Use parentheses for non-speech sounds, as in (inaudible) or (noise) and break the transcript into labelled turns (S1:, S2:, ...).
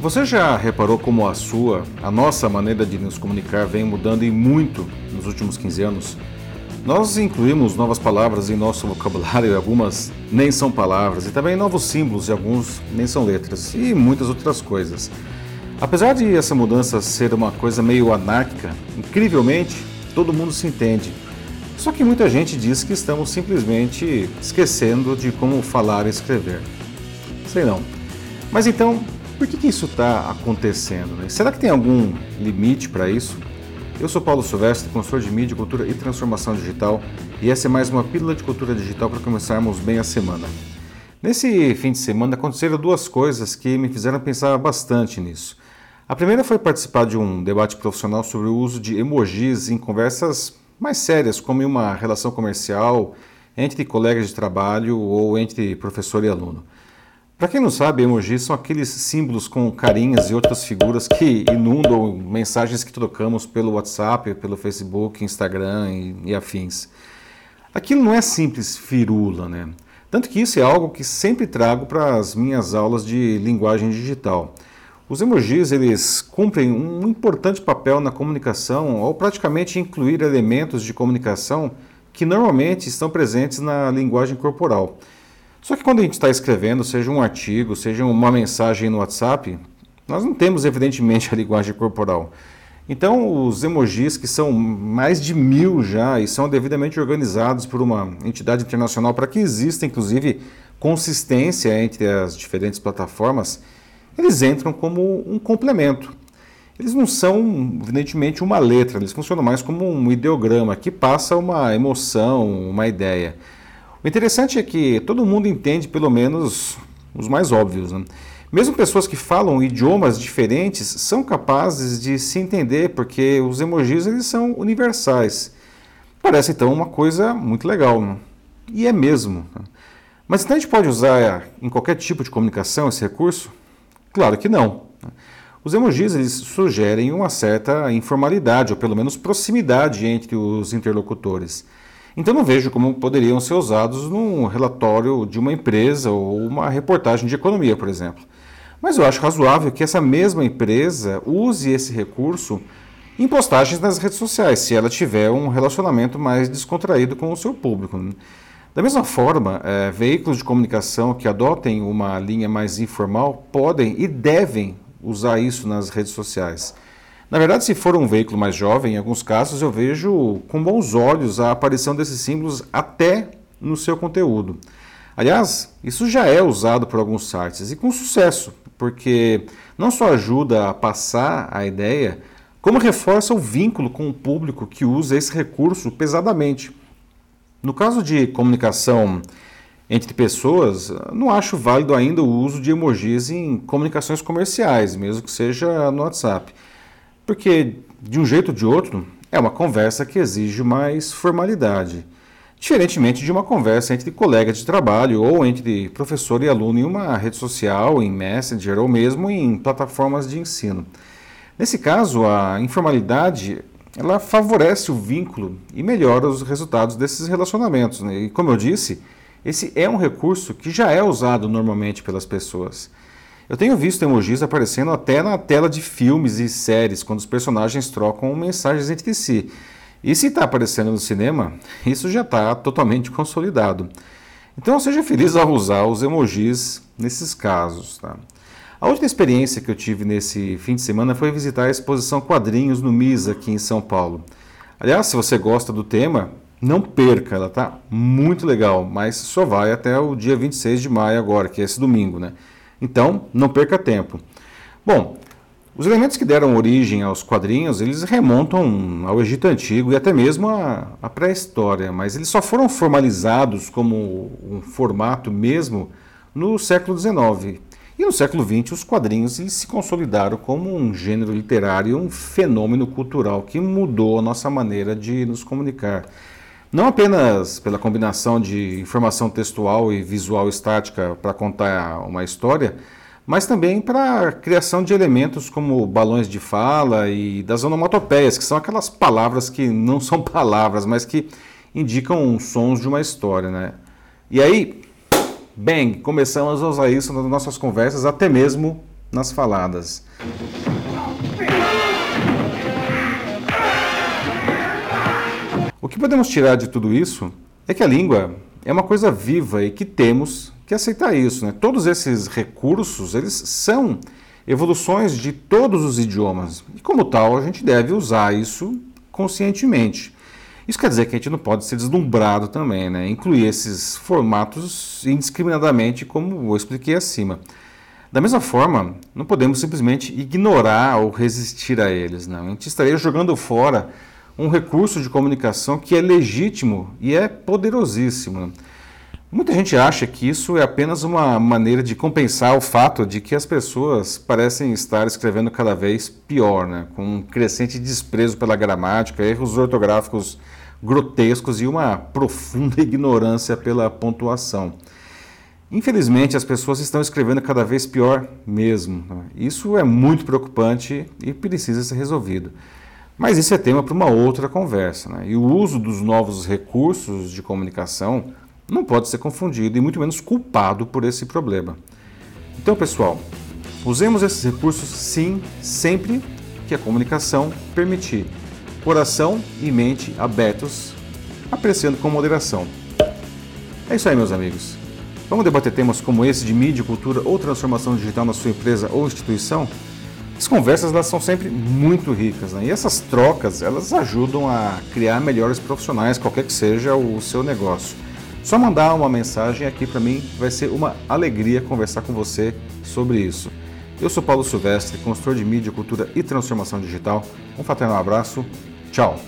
S1: Você já reparou como a sua, a nossa maneira de nos comunicar vem mudando e muito nos últimos 15 anos? Nós incluímos novas palavras em nosso vocabulário, algumas nem são palavras, e também novos símbolos, e alguns nem são letras, e muitas outras coisas. Apesar de essa mudança ser uma coisa meio anárquica, incrivelmente todo mundo se entende. Só que muita gente diz que estamos simplesmente esquecendo de como falar e escrever. Sei não. Mas então, por que, que isso está acontecendo? Né? Será que tem algum limite para isso? Eu sou Paulo Silvestre, consultor de mídia, cultura e transformação digital, e essa é mais uma pílula de cultura digital para começarmos bem a semana. Nesse fim de semana aconteceram duas coisas que me fizeram pensar bastante nisso. A primeira foi participar de um debate profissional sobre o uso de emojis em conversas mais sérias, como em uma relação comercial, entre colegas de trabalho ou entre professor e aluno. Para quem não sabe, emojis são aqueles símbolos com carinhas e outras figuras que inundam mensagens que trocamos pelo WhatsApp, pelo Facebook, Instagram e, e afins. Aquilo não é simples firula, né? Tanto que isso é algo que sempre trago para as minhas aulas de linguagem digital. Os emojis eles cumprem um importante papel na comunicação ao praticamente incluir elementos de comunicação que normalmente estão presentes na linguagem corporal. Só que quando a gente está escrevendo, seja um artigo, seja uma mensagem no WhatsApp, nós não temos evidentemente (laughs) a linguagem corporal. Então, os emojis, que são mais de mil já e são devidamente organizados por uma entidade internacional para que exista, inclusive, consistência entre as diferentes plataformas, eles entram como um complemento. Eles não são, evidentemente, uma letra, eles funcionam mais como um ideograma que passa uma emoção, uma ideia. O interessante é que todo mundo entende pelo menos os mais óbvios. Né? Mesmo pessoas que falam idiomas diferentes são capazes de se entender porque os emojis eles são universais. Parece então uma coisa muito legal. Né? E é mesmo. Né? Mas então a gente pode usar em qualquer tipo de comunicação esse recurso? Claro que não. Né? Os emojis eles sugerem uma certa informalidade, ou pelo menos proximidade entre os interlocutores. Então não vejo como poderiam ser usados num relatório de uma empresa ou uma reportagem de economia, por exemplo. Mas eu acho razoável que essa mesma empresa use esse recurso em postagens nas redes sociais, se ela tiver um relacionamento mais descontraído com o seu público. Da mesma forma, é, veículos de comunicação que adotem uma linha mais informal podem e devem usar isso nas redes sociais. Na verdade, se for um veículo mais jovem, em alguns casos eu vejo com bons olhos a aparição desses símbolos até no seu conteúdo. Aliás, isso já é usado por alguns sites e com sucesso, porque não só ajuda a passar a ideia, como reforça o vínculo com o público que usa esse recurso pesadamente. No caso de comunicação entre pessoas, não acho válido ainda o uso de emojis em comunicações comerciais, mesmo que seja no WhatsApp. Porque, de um jeito ou de outro, é uma conversa que exige mais formalidade. Diferentemente de uma conversa entre colegas de trabalho ou entre professor e aluno em uma rede social, em Messenger ou mesmo em plataformas de ensino. Nesse caso, a informalidade ela favorece o vínculo e melhora os resultados desses relacionamentos. Né? E como eu disse, esse é um recurso que já é usado normalmente pelas pessoas. Eu tenho visto emojis aparecendo até na tela de filmes e séries, quando os personagens trocam mensagens entre si. E se está aparecendo no cinema, isso já está totalmente consolidado. Então seja feliz ao usar os emojis nesses casos. Tá? A última experiência que eu tive nesse fim de semana foi visitar a exposição Quadrinhos no MIS aqui em São Paulo. Aliás, se você gosta do tema, não perca, ela está muito legal, mas só vai até o dia 26 de maio agora, que é esse domingo, né? Então, não perca tempo. Bom, os elementos que deram origem aos quadrinhos, eles remontam ao Egito Antigo e até mesmo à, pré-história, mas eles só foram formalizados como um formato mesmo no século XIX. E no século XX, os quadrinhos eles se consolidaram como um gênero literário, um fenômeno cultural que mudou a nossa maneira de nos comunicar. Não apenas pela combinação de informação textual e visual estática para contar uma história, mas também para a criação de elementos como balões de fala e das onomatopeias, que são aquelas palavras que não (laughs) são palavras, mas que indicam sons de uma história. Né? E aí, bang, começamos a usar isso nas nossas conversas, até mesmo nas faladas. Que podemos tirar de tudo isso é que a língua é uma coisa viva e que temos que aceitar isso. Né? Todos esses recursos, eles são evoluções de todos os idiomas. E como tal, a gente deve usar isso conscientemente. Isso quer dizer que a gente não pode ser deslumbrado também, né? Incluir esses formatos indiscriminadamente, como eu expliquei acima. Da mesma forma, não podemos simplesmente ignorar ou resistir a eles. Não. A gente estaria jogando fora um recurso de comunicação que é legítimo e é poderosíssimo. Muita gente acha que isso é apenas uma maneira de compensar o fato de que as pessoas parecem estar escrevendo cada vez pior, né? com um crescente desprezo pela gramática, erros ortográficos grotescos e uma profunda (laughs) ignorância pela pontuação. Infelizmente, as pessoas estão escrevendo cada vez pior mesmo. Isso é muito preocupante e precisa ser resolvido. Mas isso é tema para uma outra conversa. Né? E o uso dos novos recursos de comunicação não pode ser confundido e muito menos culpado por esse problema. Então, pessoal, usemos esses recursos sim, sempre que a comunicação permitir. Coração e mente abertos, apreciando com moderação. É isso aí, meus amigos. Vamos debater temas como esse de mídia, cultura ou transformação digital na sua empresa ou instituição? As conversas elas são sempre muito ricas, né? E essas trocas elas ajudam a criar melhores profissionais, qualquer que seja o seu negócio. Só mandar uma mensagem aqui para mim, vai ser uma alegria conversar com você sobre isso. Eu sou Paulo Silvestre, consultor de mídia, cultura e transformação digital. Um fraternal abraço. Tchau.